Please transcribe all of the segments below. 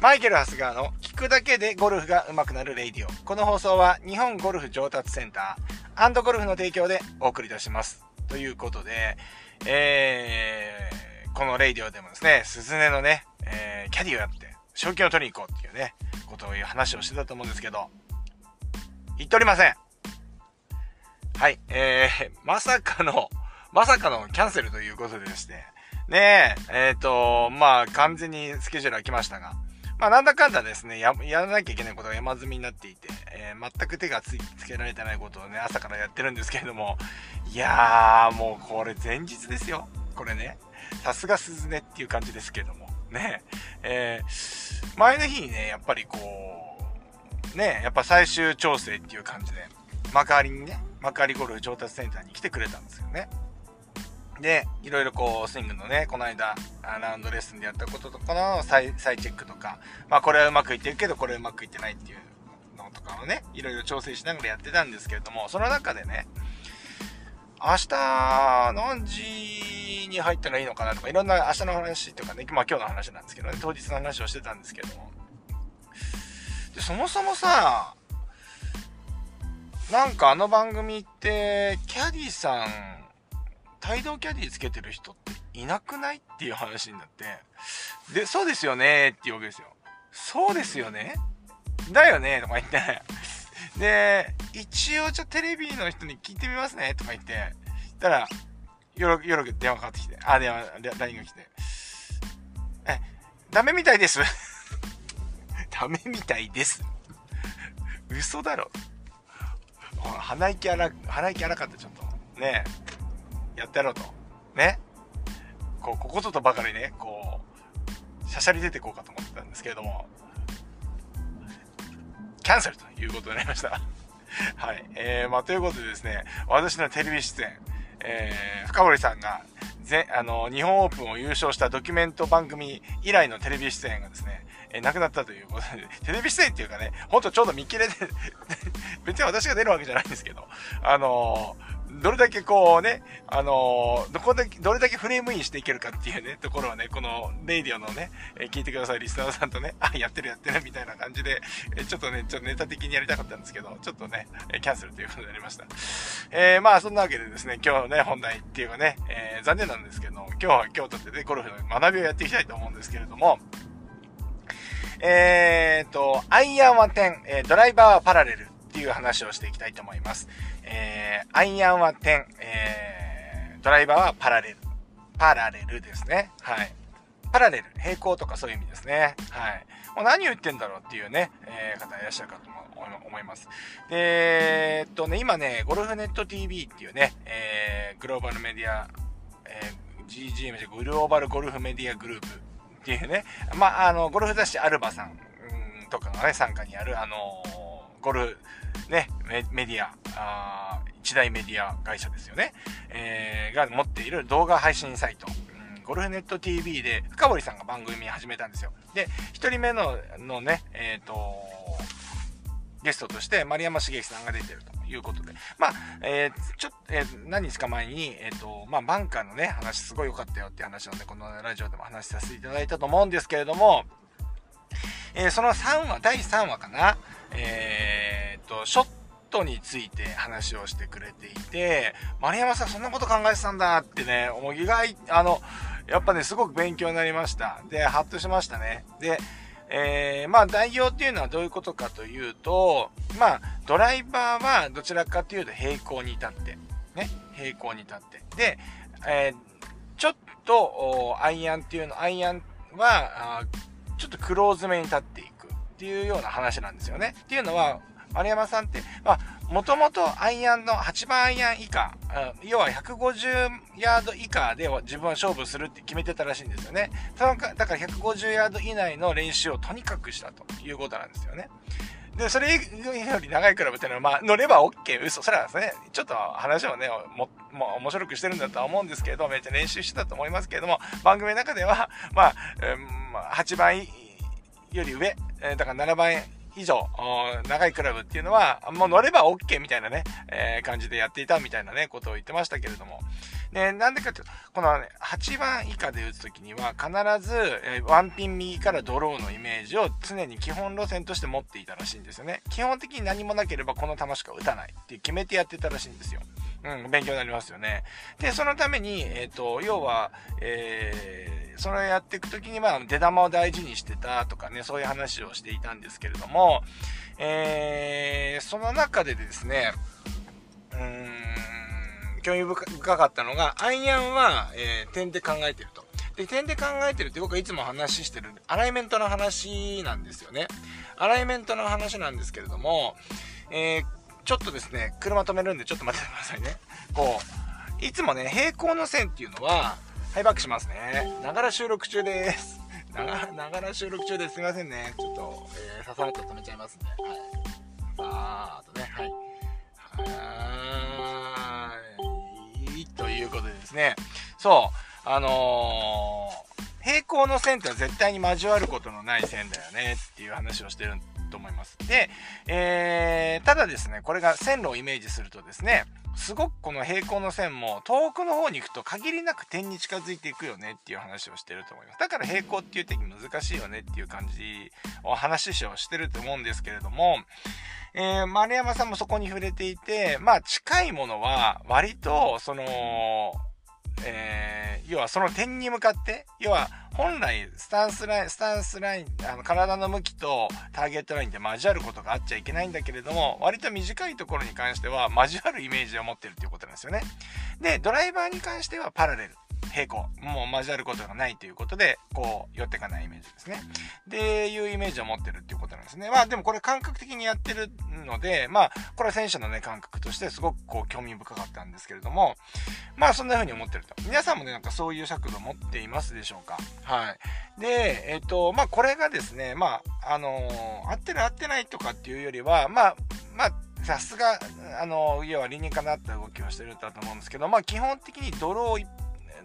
マイケル・ハスガーの聞くだけでゴルフが上手くなるレイディオ。この放送は日本ゴルフ上達センターゴルフの提供でお送りいたします。ということで、えー、このレイディオでもですね、鈴音のね、えー、キャディをやって、賞金を取りに行こうっていうね、ことをいう話をしてたと思うんですけど、言っておりません。はい、えー、まさかの、まさかのキャンセルということでですね、ねえ、えっ、ー、と、まあ、完全にスケジュールは来ましたが、まあ、なんだかんだですね、や、やらなきゃいけないことが山積みになっていて、えー、全く手がつけられてないことをね、朝からやってるんですけれども、いやー、もうこれ前日ですよ。これね。さすが鈴音っていう感じですけども。ね。えー、前の日にね、やっぱりこう、ね、やっぱ最終調整っていう感じで、幕張にね、幕張ゴルフ上達センターに来てくれたんですよね。で、いろいろこう、スイングのね、この間、ラウンドレッスンでやったこととかの再再チェックとか、まあこれはうまくいってるけど、これうまくいってないっていうのとかをね、いろいろ調整しながらやってたんですけれども、その中でね、明日何時に入ったらいいのかなとか、いろんな明日の話とかね、まあ今日の話なんですけどね、当日の話をしてたんですけども。で、そもそもさ、なんかあの番組って、キャディさん、帯同キャディつけてる人っていなくない？っていう話になって、で、そうですよねっていうわけですよ。そうですよねだよねとか言って、で、一応じゃテレビの人に聞いてみますねとか言って、たら、よろ、よろ電話かかってきて、あ、電話、LINE が来て、え、ダメみたいです。ダメみたいです。嘘だろ。鼻息荒、鼻息荒かった、ちょっと。ねえ。やってやろうと。ね。こう、ここぞとばかりね、こう、しゃしゃり出ていこうかと思ってたんですけれども、キャンセルということになりました。はい。えー、まあ、ということでですね、私のテレビ出演、えー、深堀さんが、ぜ、あの、日本オープンを優勝したドキュメント番組以来のテレビ出演がですね、えー、なくなったということで、テレビ出演っていうかね、ほんとちょうど見切れで 別に私が出るわけじゃないんですけど、あのーどれだけこうね、あのー、どこで、どれだけフレームインしていけるかっていうね、ところはね、この、レイディオのね、え、聞いてください、リスナーさんとね、あ、やってるやってるみたいな感じで、え、ちょっとね、ちょっとネタ的にやりたかったんですけど、ちょっとね、キャンセルということになりました。えー、まあ、そんなわけでですね、今日ね、本題っていうかね、え残念なんですけど、今日は京都でね、ゴルフの学びをやっていきたいと思うんですけれども、えーと、アイアンは10、えドライバーはパラレルっていう話をしていきたいと思います。え、アイアンは10、えー、ドライバーはパラレル。パラレルですね。はい。パラレル、平行とかそういう意味ですね。はい。もう何言ってんだろうっていうね、えー、方いらっしゃるかと思います。で、えー、っとね、今ね、ゴルフネット TV っていうね、えー、グローバルメディア、えー、GGM でグローバルゴルフメディアグループっていうね、まあ、あの、ゴルフ雑誌アルバさんとかがね、参加にある、あのゴルフね、メディア、あ一大メディア会社ですよね。えー、が持っている動画配信サイト。うん、ゴルフネット TV で深堀さんが番組始めたんですよ。で、一人目の、のね、えっ、ー、と、ゲストとして丸山茂樹さんが出てるということで。まあ、えー、ちょっと、えー、何日か前に、えっ、ー、と、まあ、バンカーのね、話すごい良かったよって話をね、このラジオでも話させていただいたと思うんですけれども、え、その3話、第3話かな、え、っと、ショットについて話をしてくれていて、丸山さんそんなこと考えてたんだってね、思いがい、あの、やっぱね、すごく勉強になりました。で、ハッとしましたね。で、えー、まあ代表っていうのはどういうことかというと、まあドライバーはどちらかというと平行に立って、ね、平行に立って。で、えー、ちょっとアイアンっていうの、アイアンは、ちょっとクローズめに立っていくっていうような話なんですよね。っていうのは、丸山さんって、まあ、もともとアイアンの8番アイアン以下、要は150ヤード以下で自分は勝負するって決めてたらしいんですよね。だから150ヤード以内の練習をとにかくしたということなんですよね。で、それより長いクラブっていうのは、まあ、乗れば OK、嘘。それはですね、ちょっと話をね、も、もう面白くしてるんだとは思うんですけど、めっちゃ練習してたと思いますけれども、番組の中では、まあ、うん、8番より上、だから7番以上、長いクラブっていうのは、もう乗れば OK みたいなね、えー、感じでやっていたみたいなね、ことを言ってましたけれども。で、なんでかっていうと、この、ね、8番以下で打つときには、必ず、えワンピン右からドローのイメージを常に基本路線として持っていたらしいんですよね。基本的に何もなければこの球しか打たないって決めてやってたらしいんですよ。うん、勉強になりますよね。で、そのために、えっ、ー、と、要は、えー、それをやっていくときには、出玉を大事にしてたとかね、そういう話をしていたんですけれども、えー、その中でですね、うーん、興味深かったのが、アイアンは、えー、点で考えてると。で、点で考えてるって僕はいつも話してる、アライメントの話なんですよね。アライメントの話なんですけれども、えー、ちょっとですね、車止めるんでちょっと待っててくださいね。こう、いつもね、平行の線っていうのは、ハイバックしますね。ながら収録中です。ながら、収録中です。すいませんね。ちょっと、えー、ささっと止めちゃいますね。はい。さーっとね、はい。はーい。ということでですね、そう、あのー、平行の線ってのは絶対に交わることのない線だよねっていう話をしてると思います。で、えー、ただですね、これが線路をイメージするとですね、すごくこの平行の線も遠くの方に行くと限りなく点に近づいていくよねっていう話をしてると思います。だから平行っていう点難しいよねっていう感じを話をしてると思うんですけれども、えー、丸山さんもそこに触れていて、まあ近いものは割とその、えー、要はその点に向かって、要は本来スタンスライン、スタンスライン、あの体の向きとターゲットラインで交わることがあっちゃいけないんだけれども、割と短いところに関しては交わるイメージを持ってるっていうことなんですよね。で、ドライバーに関してはパラレル。平行、もう交わることがないということで、こう、寄ってかないイメージですね。で、いうイメージを持ってるっていうことなんですね。まあでもこれ感覚的にやってるので、まあ、これは選手のね、感覚としてすごくこう、興味深かったんですけれども、まあそんな風に思ってると。皆さんもね、なんかそういう尺度持っていますでしょうか？はい。で、えっ、ー、と、まあこれがですね、まあ、あのー、合ってる合ってないとかっていうよりは、まあ、まあ、さすが、あの、要は理にかなった動きをしてるんだと思うんですけど、まあ基本的にドロー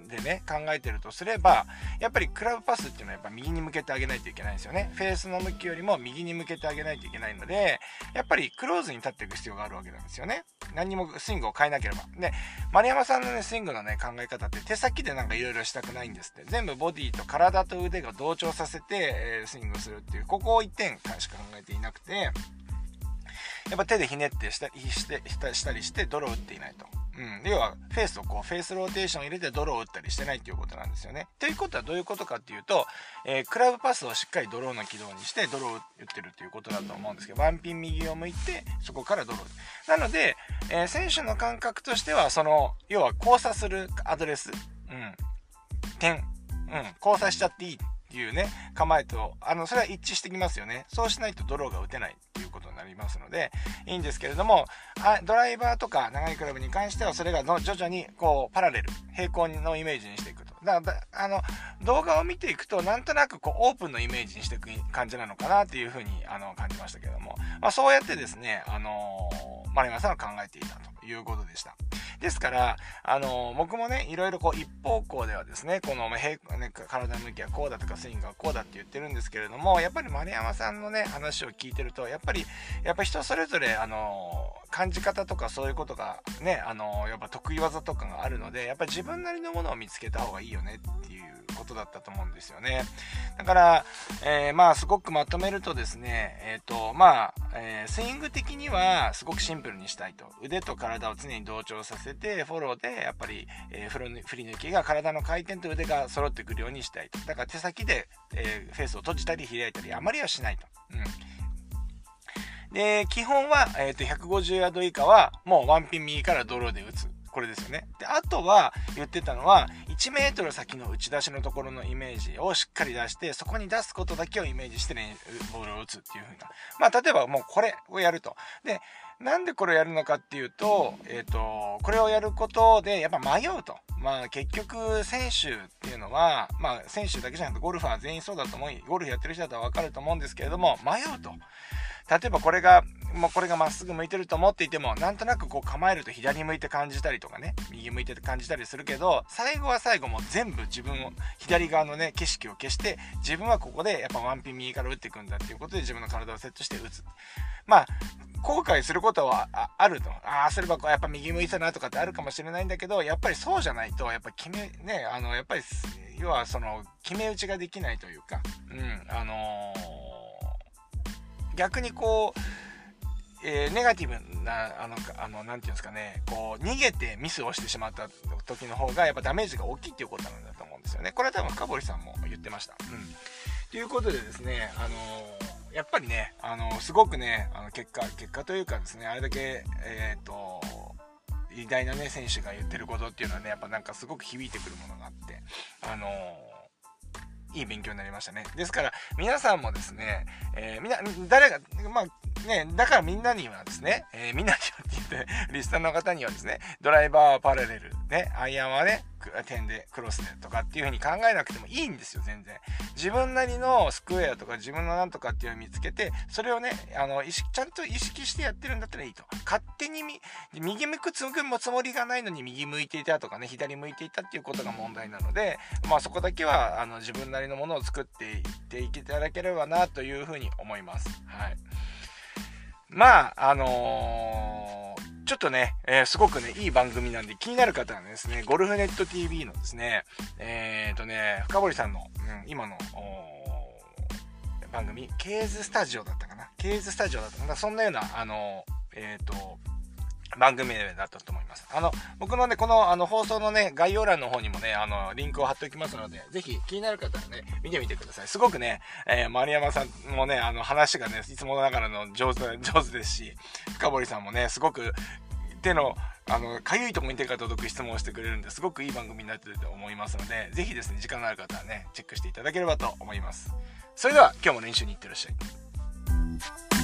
でね、考えてるとすれば、やっぱりクラブパスっていうのはやっぱ右に向けてあげないといけないんですよね。フェースの向きよりも右に向けてあげないといけないので、やっぱりクローズに立っていく必要があるわけなんですよね。何にもスイングを変えなければ。で、丸山さんのね、スイングのね、考え方って手先でなんか色々したくないんですって。全部ボディと体と腕が同調させて、えー、スイングするっていう、ここを1点しか考えていなくて、やっぱ手でひねってしたしてしたりして泥を打っていないと。うん、要はフェースをこうフェースローテーション入れてドローを打ったりしてないっていうことなんですよね。ということはどういうことかっていうと、えー、クラブパスをしっかりドローの軌道にしてドローを打ってるっていうことだと思うんですけど、ワンピン右を向いてそこからドロー。なので、えー、選手の感覚としては、その、要は交差するアドレス、うん、点、うん、交差しちゃっていい。いうね、構えと、あの、それは一致してきますよね。そうしないとドローが打てないっていうことになりますので、いいんですけれども、ドライバーとか長いクラブに関しては、それがの徐々にこう、パラレル、平行のイメージにしていくと。だから、あの、動画を見ていくと、なんとなくこう、オープンのイメージにしていく感じなのかなっていうふうに、あの、感じましたけども、まあ、そうやってですね、あのー、丸山さんは考えていたということでした。ですから、あのー、僕もね、いろいろこう、一方向ではですね、この、ね、体の向きはこうだとか、スイングはこうだって言ってるんですけれども、やっぱり丸山さんのね、話を聞いてると、やっぱり、やっぱ人それぞれ、あのー、感じ方とかそういうことがね、あのやっぱ得意技とかがあるので、やっぱり自分なりのものを見つけた方がいいよねっていうことだったと思うんですよね。だから、えー、まあ、すごくまとめるとですね、えっ、と、まあ、えー、スイング的にはすごくシンプルにしたいと。腕と体を常に同調させて、フォローで、やっぱり、え振り抜きが体の回転と腕が揃ってくるようにしたいと。だから手先で、えフェースを閉じたり開いたり、あまりはしないと。うん。で、基本は、え、ー、と、150ヤード以下は、もうワンピン右からドローで打つ。これですよね。で、あとは言ってたのは、1メートル先の打ち出しのところのイメージをしっかり出して、そこに出すことだけをイメージしてね、ボールを打つっていう風な。まあ、例えばもうこれをやると。で、なんでこれをやるのかっていうと、えっ、ー、と、これをやることで、やっぱ迷うと。まあ結局選手っていうのは、まあ選手だけじゃなくてゴルファー全員そうだと思い、ゴルフやってる人だとわかると思うんですけれども、迷うと。例えばこれがもうこれがまっすぐ向いてると思っていても、なんとなくこう構えると左向いて感じたりとかね、右向いて感じたりするけど、最後は最後も全部自分を、左側のね、景色を消して、自分はここでやっぱワンピン右から打っていくんだっていうことで自分の体をセットして打つ。まあ、後悔することはあると。ああ、すればやっぱ右向いたなとかってあるかもしれないんだけど、やっぱりそうじゃないと、やっぱ決め、ね、あの、やっぱり、要はその、決め打ちができないというか、うん、あのー、逆にこう、えー、ネガティブな、あの、あの、なんていうんですかね、こう、逃げてミスをしてしまった時の方が、やっぱダメージが大きいっていうことなんだと思うんですよね。これは多分深堀さんも言ってました。うん。ということでですね、あのーやっぱりね、あの、すごくね、あの結果、結果というかですね、あれだけ、えっ、と、偉大なね、選手が言ってることっていうのはね、やっぱなんかすごく響いてくるものがあって、あのいい勉強になりましたね。ですから、皆さんもですね、えー、み、誰が、まあ、ね、だからみんなにはですね、えー、みんなにはって言って、リスターの方にはですね、ドライバーはパラレル、ね、アイアンはね、点でクロスでとかっていう風に考えなくてもいいんですよ、全然。自分なりのスクエアとか自分のなんとかっていうのを見つけて、それをね、あの、意識、ちゃんと意識してやってるんだったらいいと。勝手に右向くつもりがないのに右向いていたとかね、左向いていたっていうことが問題なので、まあそこだけは、あの、自分なりのものを作っていっていただければなという風に思います。はい。まあ、あのーちょっとね、えー、すごくね、いい番組なんで気になる方はですね、ゴルフネット TV のですね、えっ、ー、とね、深堀さんの、うん、今の、番組、ケーズスタジオだったかな？ケーズスタジオだったかな？そんなような、あの、えっ、と、番組名だったと思います。あの、僕のね、この、あの、放送のね、概要欄の方にもね、あの、リンクを貼っておきますので、ぜひ気になる方はね、見てみてください。すごくね、えー、丸山さんもね、あの、話がね、いつもながらの上手、上手ですし、深堀さんもね、すごく、手の、あの、かゆいとこに手が届く質問をしてくれるんで、すごくいい番組になってると思いますので、ぜひですね、時間のある方はね、チェックしていただければと思います。それでは、今日も練習に行ってらっしゃい。